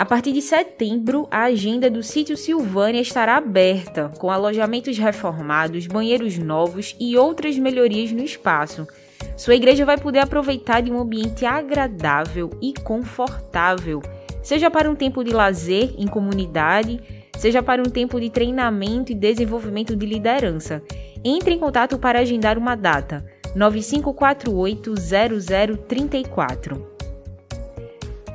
A partir de setembro, a agenda do sítio Silvânia estará aberta, com alojamentos reformados, banheiros novos e outras melhorias no espaço. Sua igreja vai poder aproveitar de um ambiente agradável e confortável, seja para um tempo de lazer em comunidade, seja para um tempo de treinamento e desenvolvimento de liderança. Entre em contato para agendar uma data. 9548 0034.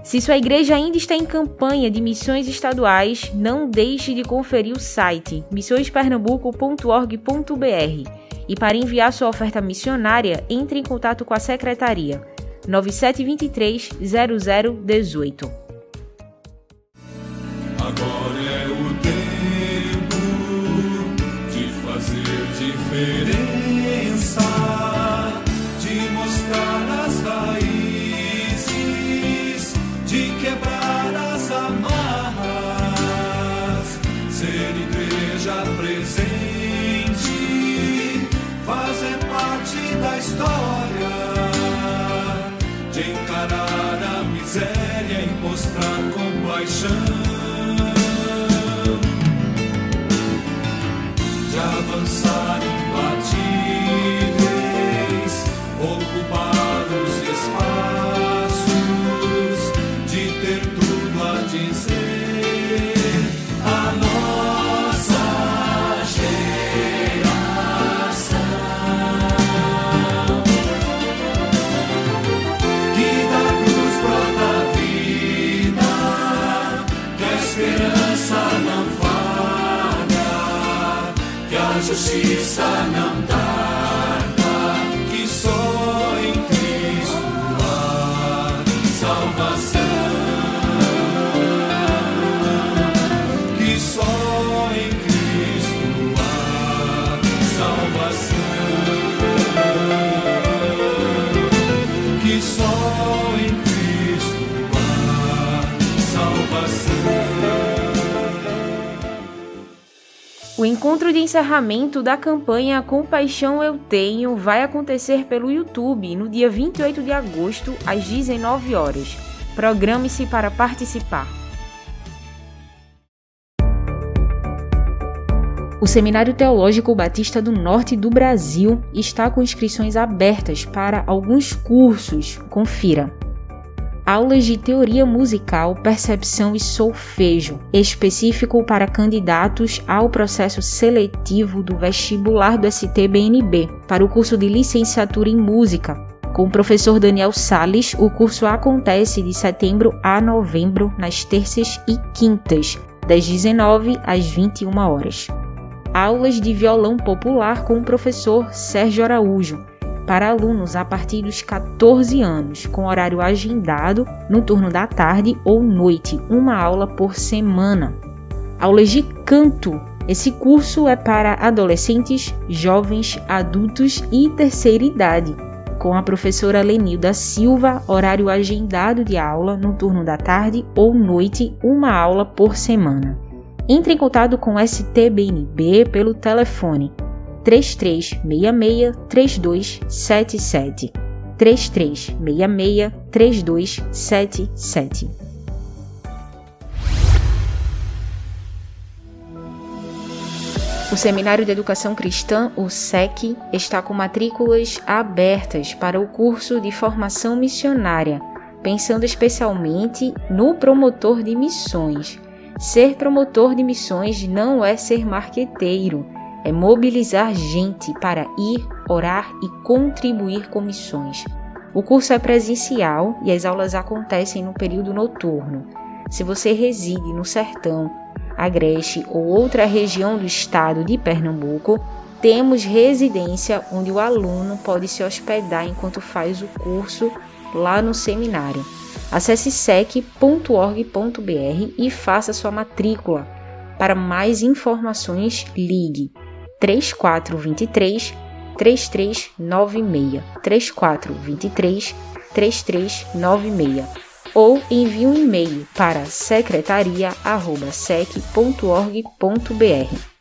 Se sua igreja ainda está em campanha de missões estaduais, não deixe de conferir o site missõespernambuco.org.br e para enviar sua oferta missionária, entre em contato com a secretaria 9723 0018. Agora é o tempo de fazer diferença. História de encarar a miséria e mostrar compaixão, de avançar imbatíveis, ocupar os espaços, de ter tudo a dizer. Justiça não tarda, O encontro de encerramento da campanha Compaixão Eu Tenho vai acontecer pelo YouTube no dia 28 de agosto, às 19 horas. Programe-se para participar. O Seminário Teológico Batista do Norte do Brasil está com inscrições abertas para alguns cursos. Confira aulas de teoria musical, percepção e solfejo, específico para candidatos ao processo seletivo do vestibular do STBNB, para o curso de licenciatura em música. Com o professor Daniel Sales, o curso acontece de setembro a novembro, nas terças e quintas, das 19 às 21 horas. Aulas de violão popular com o professor Sérgio Araújo para alunos a partir dos 14 anos, com horário agendado no turno da tarde ou noite, uma aula por semana. Aulas de canto. Esse curso é para adolescentes, jovens, adultos e terceira idade, com a professora Lenilda Silva, horário agendado de aula no turno da tarde ou noite, uma aula por semana. Entre em contato com o STBNB pelo telefone 3366 3277 3366 3277 O Seminário de Educação Cristã, o SEC, está com matrículas abertas para o curso de formação missionária, pensando especialmente no promotor de missões. Ser promotor de missões não é ser marqueteiro é mobilizar gente para ir, orar e contribuir com missões. O curso é presencial e as aulas acontecem no período noturno. Se você reside no Sertão, Agreste ou outra região do estado de Pernambuco, temos residência onde o aluno pode se hospedar enquanto faz o curso lá no seminário. Acesse sec.org.br e faça sua matrícula. Para mais informações, ligue 3423 3396 3423 3396 ou envie um e-mail para secretaria@sec.org.br.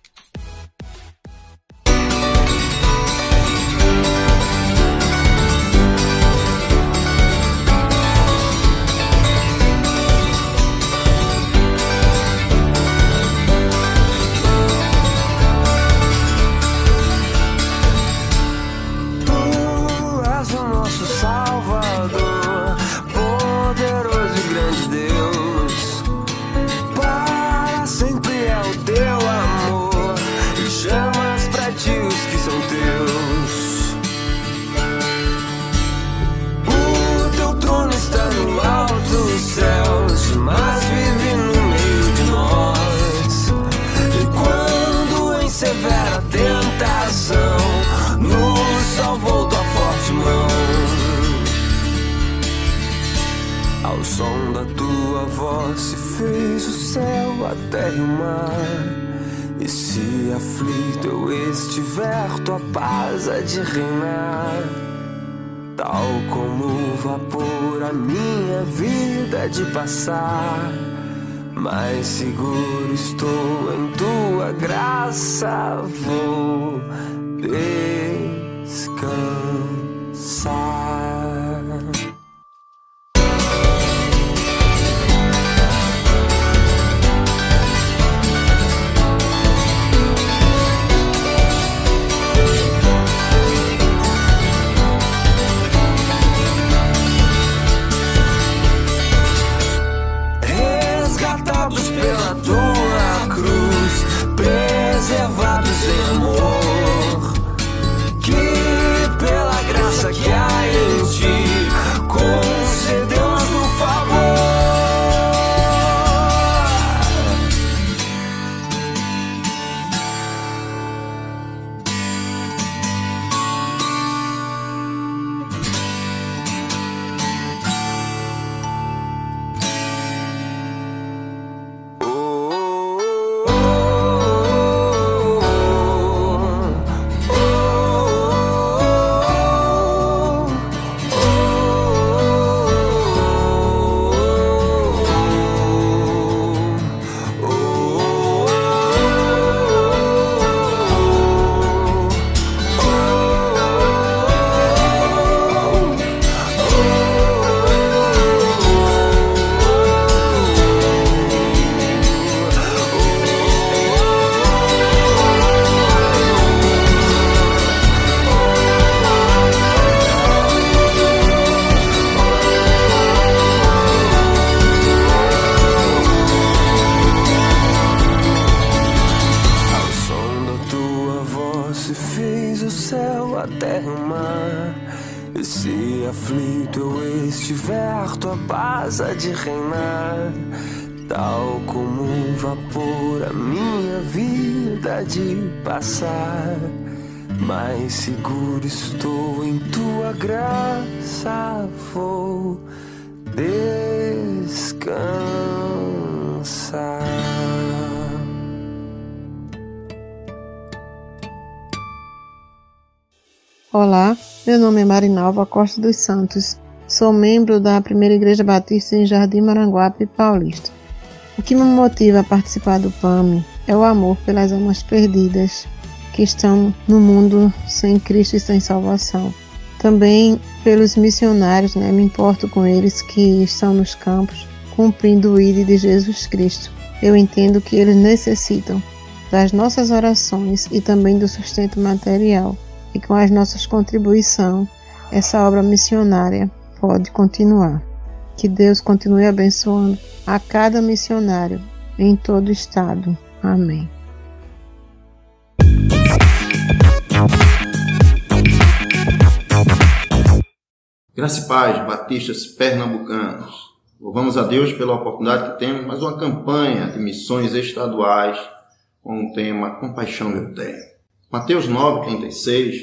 céu, a terra e o mar. E se aflito eu estiver, tua paz há de reinar. Tal como o vapor, a minha vida é de passar. Mais seguro estou em tua graça, vou descansar. Olá, meu nome é Marinalva Costa dos Santos. Sou membro da Primeira Igreja Batista em Jardim Maranguape, Paulista. O que me motiva a participar do PAMI é o amor pelas almas perdidas que estão no mundo sem Cristo e sem salvação. Também pelos missionários, né? me importo com eles que estão nos campos cumprindo o ID de Jesus Cristo. Eu entendo que eles necessitam das nossas orações e também do sustento material e com as nossas contribuições, essa obra missionária pode continuar. Que Deus continue abençoando a cada missionário em todo o estado. Amém. Graça e paz, batistas pernambucanos. Louvamos a Deus pela oportunidade que temos, mais uma campanha de missões estaduais com o tema Compaixão eu tenho. Mateus 9,36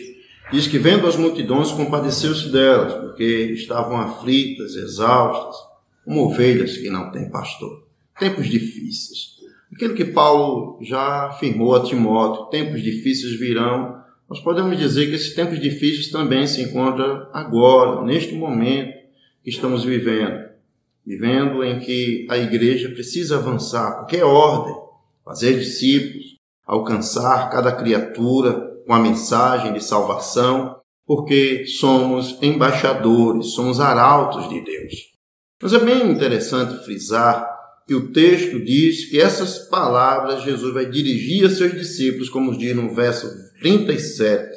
diz que vendo as multidões compadeceu-se delas, porque estavam aflitas, exaustas, como ovelhas que não têm pastor. Tempos difíceis. Aquilo que Paulo já afirmou a Timóteo, tempos difíceis virão. Nós podemos dizer que esses tempos difíceis também se encontram agora, neste momento que estamos vivendo. Vivendo em que a igreja precisa avançar, porque é ordem, fazer discípulos, alcançar cada criatura com a mensagem de salvação, porque somos embaixadores, somos arautos de Deus. Mas é bem interessante frisar que o texto diz que essas palavras Jesus vai dirigir a seus discípulos, como diz no verso 37.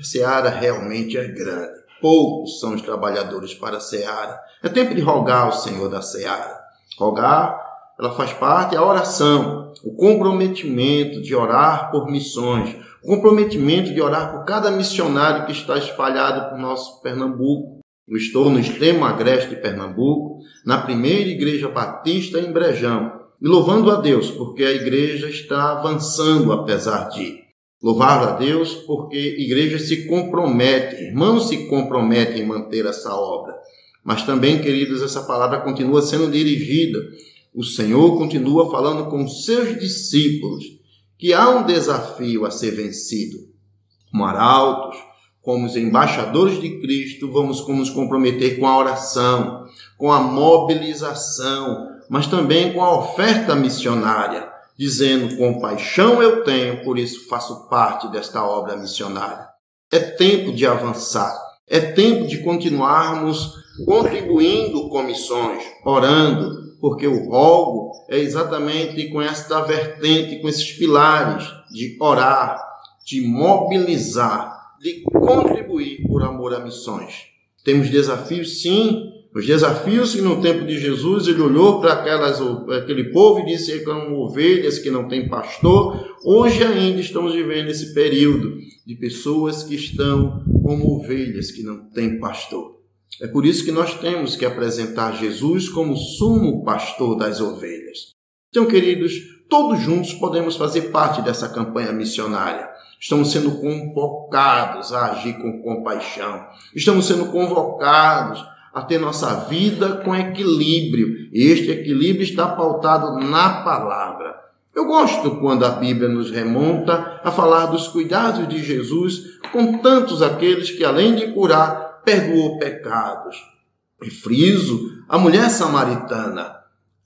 A seara realmente é grande. Poucos são os trabalhadores para a seara. É tempo de rogar ao Senhor da seara. Rogar, ela faz parte da oração, o comprometimento de orar por missões, o comprometimento de orar por cada missionário que está espalhado por nosso Pernambuco. Eu estou no extremo agreste de Pernambuco, na primeira igreja batista em Brejão, e louvando a Deus porque a igreja está avançando apesar de. Louvar a Deus porque a igreja se compromete, irmãos se comprometem em manter essa obra. Mas também, queridos, essa palavra continua sendo dirigida. O Senhor continua falando com seus discípulos que há um desafio a ser vencido. Como arautos, como os embaixadores de Cristo, vamos nos comprometer com a oração, com a mobilização, mas também com a oferta missionária, dizendo: compaixão eu tenho, por isso faço parte desta obra missionária. É tempo de avançar, é tempo de continuarmos contribuindo com missões, orando, porque o rogo é exatamente com esta vertente, com esses pilares de orar, de mobilizar de contribuir por amor a missões. Temos desafios, sim, os desafios que no tempo de Jesus ele olhou para aquelas, aquele povo e disse que eram ovelhas que não têm pastor. Hoje ainda estamos vivendo esse período de pessoas que estão como ovelhas que não têm pastor. É por isso que nós temos que apresentar Jesus como sumo pastor das ovelhas. Então, queridos, todos juntos podemos fazer parte dessa campanha missionária. Estamos sendo convocados a agir com compaixão. Estamos sendo convocados a ter nossa vida com equilíbrio. Este equilíbrio está pautado na palavra. Eu gosto quando a Bíblia nos remonta a falar dos cuidados de Jesus com tantos aqueles que, além de curar, perdoou pecados. E friso a mulher samaritana,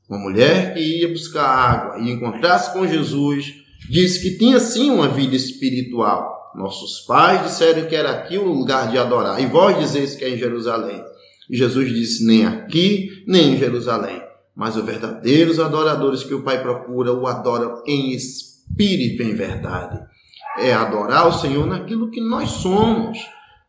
uma mulher que ia buscar água e encontrasse com Jesus disse que tinha sim uma vida espiritual. Nossos pais disseram que era aqui o lugar de adorar, e vós dizeis que é em Jerusalém. E Jesus disse: nem aqui, nem em Jerusalém. Mas os verdadeiros adoradores que o Pai procura o adoram em espírito em verdade. É adorar o Senhor naquilo que nós somos.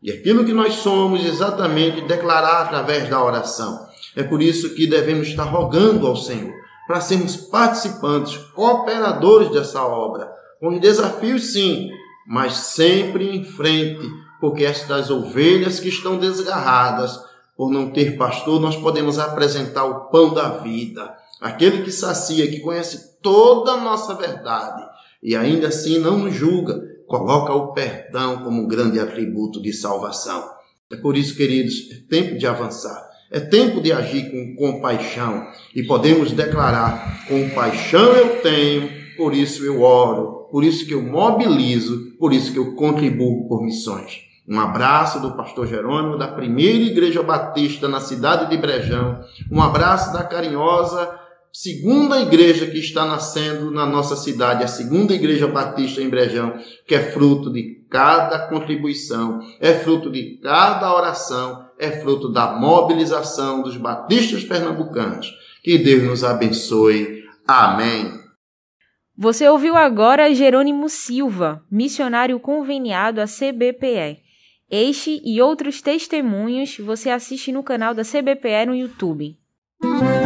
E aquilo que nós somos, exatamente, declarar através da oração. É por isso que devemos estar rogando ao Senhor para sermos participantes, cooperadores dessa obra, com desafios sim, mas sempre em frente, porque estas ovelhas que estão desgarradas, por não ter pastor, nós podemos apresentar o pão da vida, aquele que sacia, que conhece toda a nossa verdade e ainda assim não nos julga, coloca o perdão como um grande atributo de salvação. É por isso, queridos, é tempo de avançar. É tempo de agir com compaixão e podemos declarar: compaixão eu tenho, por isso eu oro, por isso que eu mobilizo, por isso que eu contribuo por missões. Um abraço do pastor Jerônimo da primeira igreja batista na cidade de Brejão. Um abraço da carinhosa segunda igreja que está nascendo na nossa cidade, a segunda igreja batista em Brejão, que é fruto de cada contribuição, é fruto de cada oração, é fruto da mobilização dos batistas pernambucanos. Que Deus nos abençoe. Amém. Você ouviu agora Jerônimo Silva, missionário conveniado à CBPE. Este e outros testemunhos você assiste no canal da CBPE no YouTube. Esta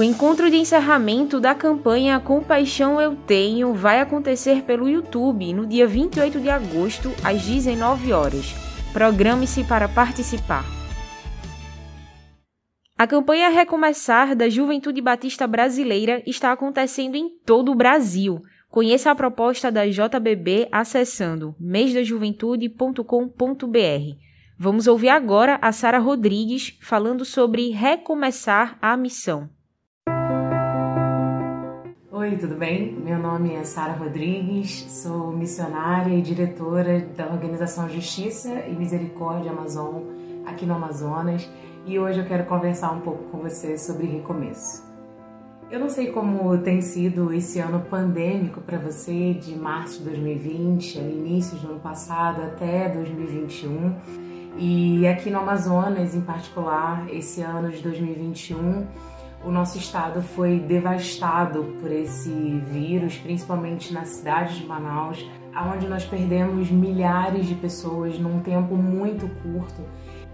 O encontro de encerramento da campanha Compaixão Eu Tenho vai acontecer pelo YouTube no dia 28 de agosto, às 19 horas. Programe-se para participar. A campanha Recomeçar da Juventude Batista Brasileira está acontecendo em todo o Brasil. Conheça a proposta da JBB acessando mêsdajuventude.com.br. Vamos ouvir agora a Sara Rodrigues falando sobre recomeçar a missão. Oi, tudo bem? Meu nome é Sara Rodrigues, sou missionária e diretora da organização Justiça e Misericórdia Amazon aqui no Amazonas e hoje eu quero conversar um pouco com você sobre recomeço. Eu não sei como tem sido esse ano pandêmico para você, de março de 2020, ali início do ano passado até 2021. E aqui no Amazonas, em particular, esse ano de 2021, o nosso estado foi devastado por esse vírus, principalmente na cidade de Manaus, onde nós perdemos milhares de pessoas num tempo muito curto.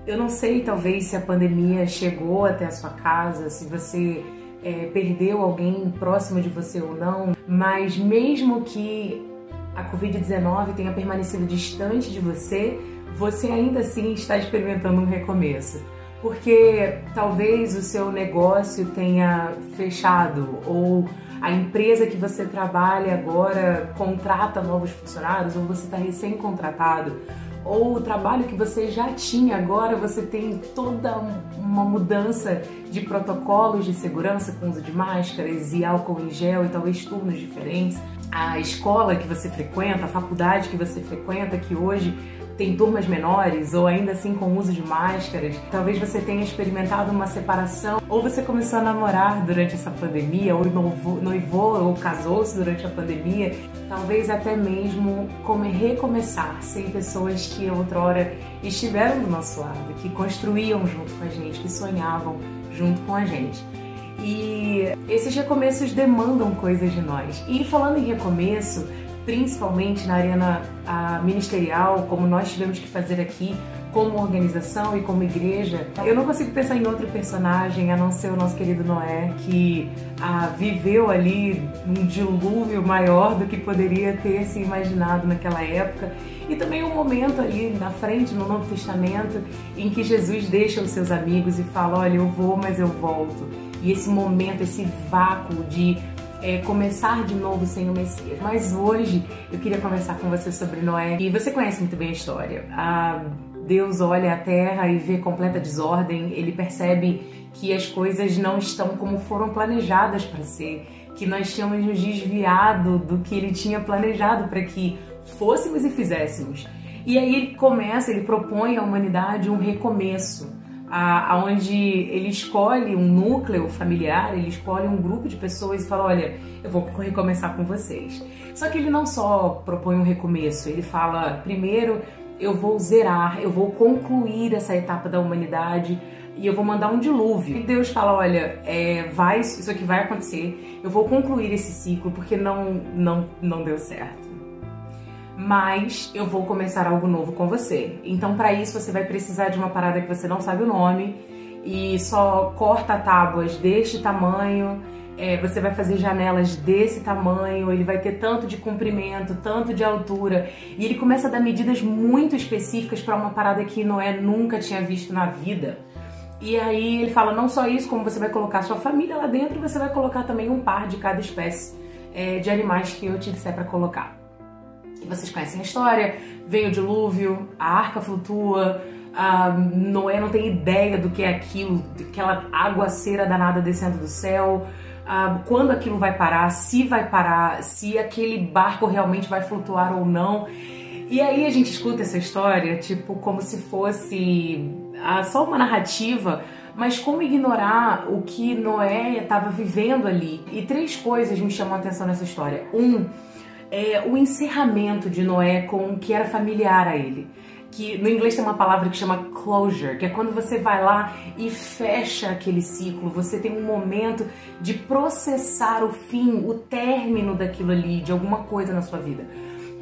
Eu não sei, talvez, se a pandemia chegou até a sua casa, se você é, perdeu alguém próximo de você ou não, mas mesmo que a Covid-19 tenha permanecido distante de você, você ainda assim está experimentando um recomeço. Porque talvez o seu negócio tenha fechado ou a empresa que você trabalha agora contrata novos funcionários ou você está recém-contratado ou o trabalho que você já tinha agora você tem toda uma mudança de protocolos de segurança com uso de máscaras e álcool em gel e talvez turnos diferentes. a escola que você frequenta, a faculdade que você frequenta, que hoje tem turmas menores ou ainda assim com uso de máscaras. Talvez você tenha experimentado uma separação ou você começou a namorar durante essa pandemia ou noivou, ou casou-se durante a pandemia. Talvez até mesmo como recomeçar sem pessoas que outrora estiveram do nosso lado, que construíam junto com a gente, que sonhavam junto com a gente. E esses recomeços demandam coisas de nós. E falando em recomeço, principalmente na arena a, ministerial, como nós tivemos que fazer aqui, como organização e como igreja, eu não consigo pensar em outro personagem a não ser o nosso querido Noé, que a, viveu ali um dilúvio maior do que poderia ter se imaginado naquela época. E também um momento ali na frente, no Novo Testamento, em que Jesus deixa os seus amigos e fala: Olha, eu vou, mas eu volto. E esse momento, esse vácuo de é, começar de novo sem o Messias. Mas hoje eu queria conversar com você sobre Noé. E você conhece muito bem a história. Ah, Deus olha a terra e vê completa desordem, ele percebe que as coisas não estão como foram planejadas para ser, que nós tínhamos nos desviado do que ele tinha planejado para que fôssemos e fizéssemos. E aí ele começa, ele propõe à humanidade um recomeço aonde ele escolhe um núcleo familiar, ele escolhe um grupo de pessoas e fala, olha, eu vou recomeçar com vocês. Só que ele não só propõe um recomeço, ele fala, primeiro eu vou zerar, eu vou concluir essa etapa da humanidade e eu vou mandar um dilúvio. E Deus fala, olha, é, vai, isso aqui vai acontecer, eu vou concluir esse ciclo porque não, não, não deu certo mas eu vou começar algo novo com você. Então, para isso, você vai precisar de uma parada que você não sabe o nome e só corta tábuas deste tamanho. É, você vai fazer janelas desse tamanho, ele vai ter tanto de comprimento, tanto de altura, e ele começa a dar medidas muito específicas para uma parada que Noé nunca tinha visto na vida. E aí ele fala não só isso, como você vai colocar sua família lá dentro, você vai colocar também um par de cada espécie é, de animais que eu te disser para colocar vocês conhecem a história, vem o dilúvio, a arca flutua, a Noé não tem ideia do que é aquilo, aquela aguaceira danada descendo do céu, quando aquilo vai parar, se vai parar, se aquele barco realmente vai flutuar ou não. E aí a gente escuta essa história, tipo, como se fosse ah, só uma narrativa, mas como ignorar o que Noé estava vivendo ali? E três coisas me chamam a atenção nessa história. Um, é, o encerramento de Noé com o que era familiar a ele. Que no inglês tem uma palavra que chama closure, que é quando você vai lá e fecha aquele ciclo, você tem um momento de processar o fim, o término daquilo ali, de alguma coisa na sua vida.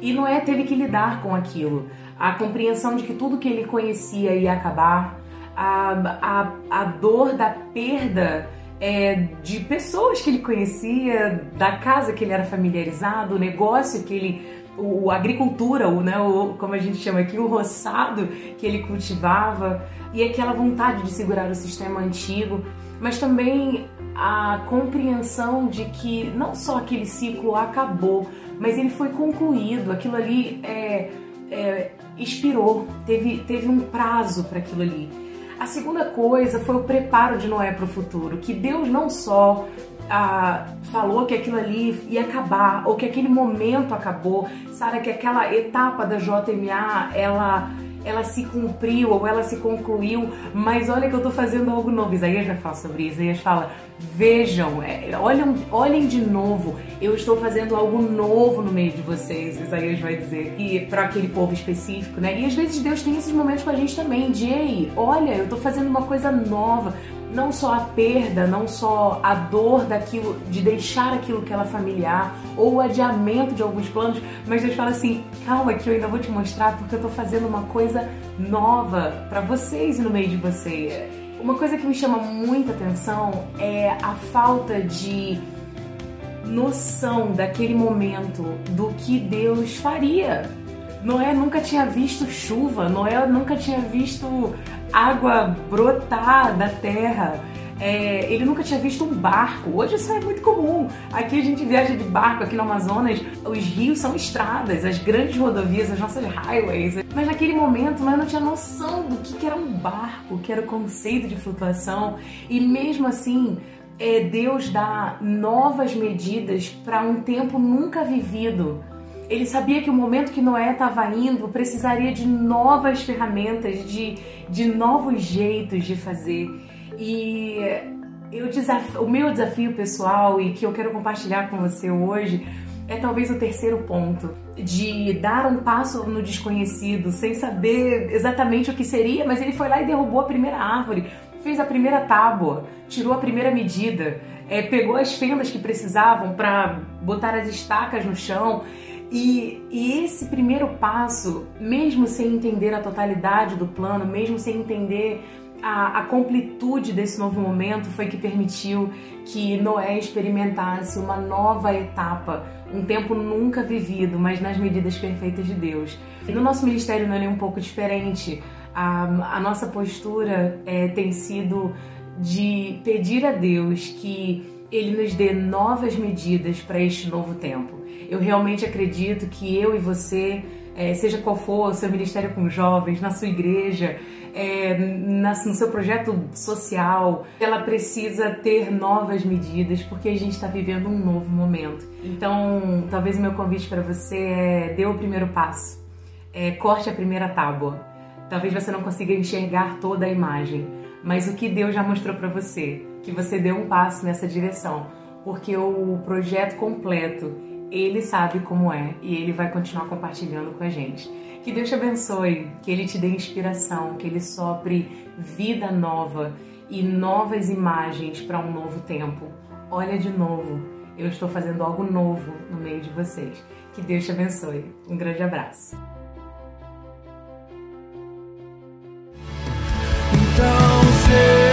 E Noé teve que lidar com aquilo, a compreensão de que tudo que ele conhecia ia acabar, a, a, a dor da perda é, de pessoas que ele conhecia, da casa que ele era familiarizado, o negócio que ele, o, a agricultura, o, né, o, como a gente chama aqui, o roçado que ele cultivava e aquela vontade de segurar o sistema antigo, mas também a compreensão de que não só aquele ciclo acabou, mas ele foi concluído, aquilo ali é, é, expirou, teve, teve um prazo para aquilo ali. A segunda coisa foi o preparo de Noé para o futuro, que Deus não só ah, falou que aquilo ali ia acabar, ou que aquele momento acabou, sabe, que aquela etapa da JMA, ela ela se cumpriu ou ela se concluiu, mas olha que eu tô fazendo algo novo. Isaías vai falar sobre isso. Isaías fala: vejam, é, olhem, olhem de novo, eu estou fazendo algo novo no meio de vocês. Isaías vai dizer, e para aquele povo específico, né? E às vezes Deus tem esses momentos com a gente também, de ei, olha, eu tô fazendo uma coisa nova não só a perda, não só a dor daquilo, de deixar aquilo que era familiar, ou o adiamento de alguns planos, mas Deus fala assim: calma, que eu ainda vou te mostrar porque eu tô fazendo uma coisa nova para vocês e no meio de vocês. Uma coisa que me chama muita atenção é a falta de noção daquele momento do que Deus faria. Noé nunca tinha visto chuva, Noé nunca tinha visto água brotar da terra. É, ele nunca tinha visto um barco. Hoje isso é muito comum. Aqui a gente viaja de barco, aqui no Amazonas, os rios são estradas, as grandes rodovias, as nossas highways. Mas naquele momento eu não tinha noção do que era um barco, que era o conceito de flutuação. E mesmo assim, é Deus dar novas medidas para um tempo nunca vivido. Ele sabia que o momento que Noé estava indo precisaria de novas ferramentas, de, de novos jeitos de fazer. E eu desafio, o meu desafio pessoal e que eu quero compartilhar com você hoje é talvez o terceiro ponto, de dar um passo no desconhecido, sem saber exatamente o que seria, mas ele foi lá e derrubou a primeira árvore, fez a primeira tábua, tirou a primeira medida, é, pegou as fendas que precisavam para botar as estacas no chão. E, e, esse primeiro passo, mesmo sem entender a totalidade do plano, mesmo sem entender a, a completude desse novo momento, foi que permitiu que Noé experimentasse uma nova etapa, um tempo nunca vivido, mas nas medidas perfeitas de Deus. No nosso ministério não é um pouco diferente. A, a nossa postura é, tem sido de pedir a Deus que Ele nos dê novas medidas para este novo tempo. Eu realmente acredito que eu e você, é, seja qual for o seu ministério com jovens, na sua igreja, é, na, no seu projeto social, ela precisa ter novas medidas porque a gente está vivendo um novo momento. Então, talvez o meu convite para você é dê o primeiro passo, é, corte a primeira tábua. Talvez você não consiga enxergar toda a imagem, mas o que Deus já mostrou para você, que você deu um passo nessa direção, porque o projeto completo ele sabe como é e ele vai continuar compartilhando com a gente. Que Deus te abençoe, que Ele te dê inspiração, que Ele sopre vida nova e novas imagens para um novo tempo. Olha de novo, eu estou fazendo algo novo no meio de vocês. Que Deus te abençoe. Um grande abraço. Então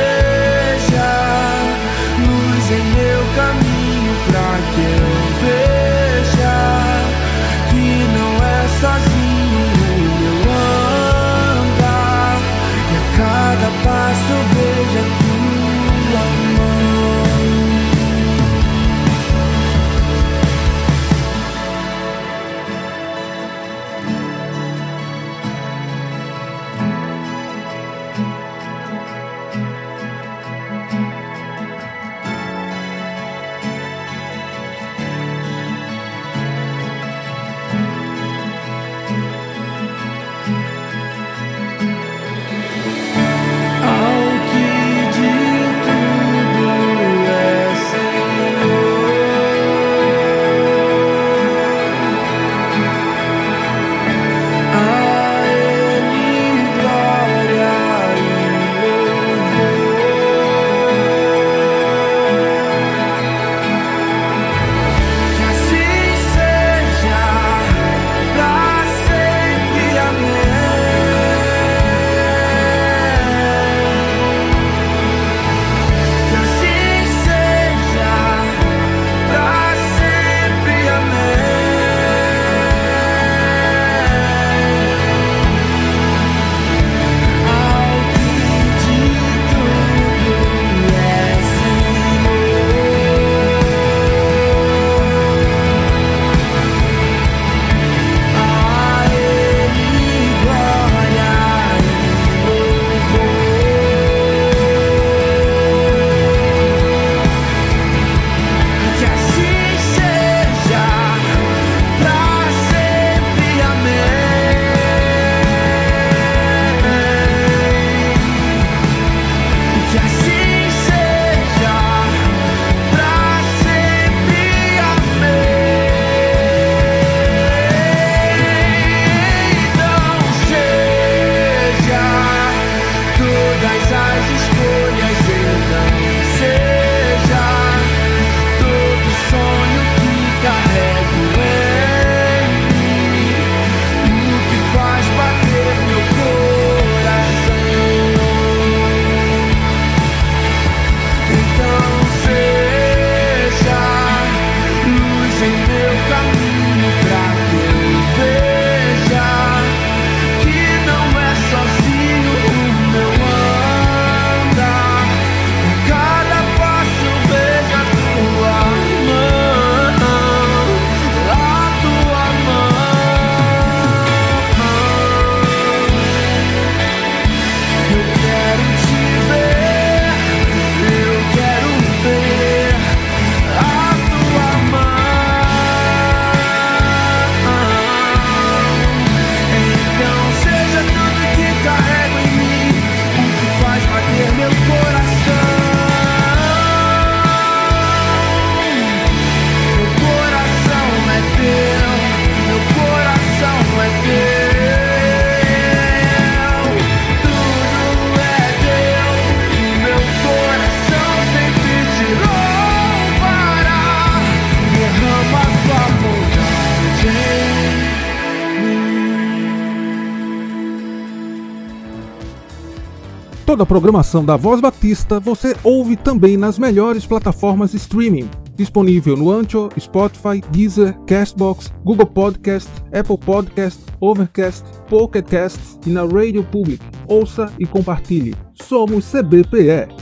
Toda a programação da Voz Batista você ouve também nas melhores plataformas streaming. Disponível no Ancho, Spotify, Deezer, Castbox, Google Podcast, Apple Podcast, Overcast, Pocket Cast e na Radio Public. Ouça e compartilhe. Somos CBPE.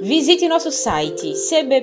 Visite nosso site cbpe.org.br.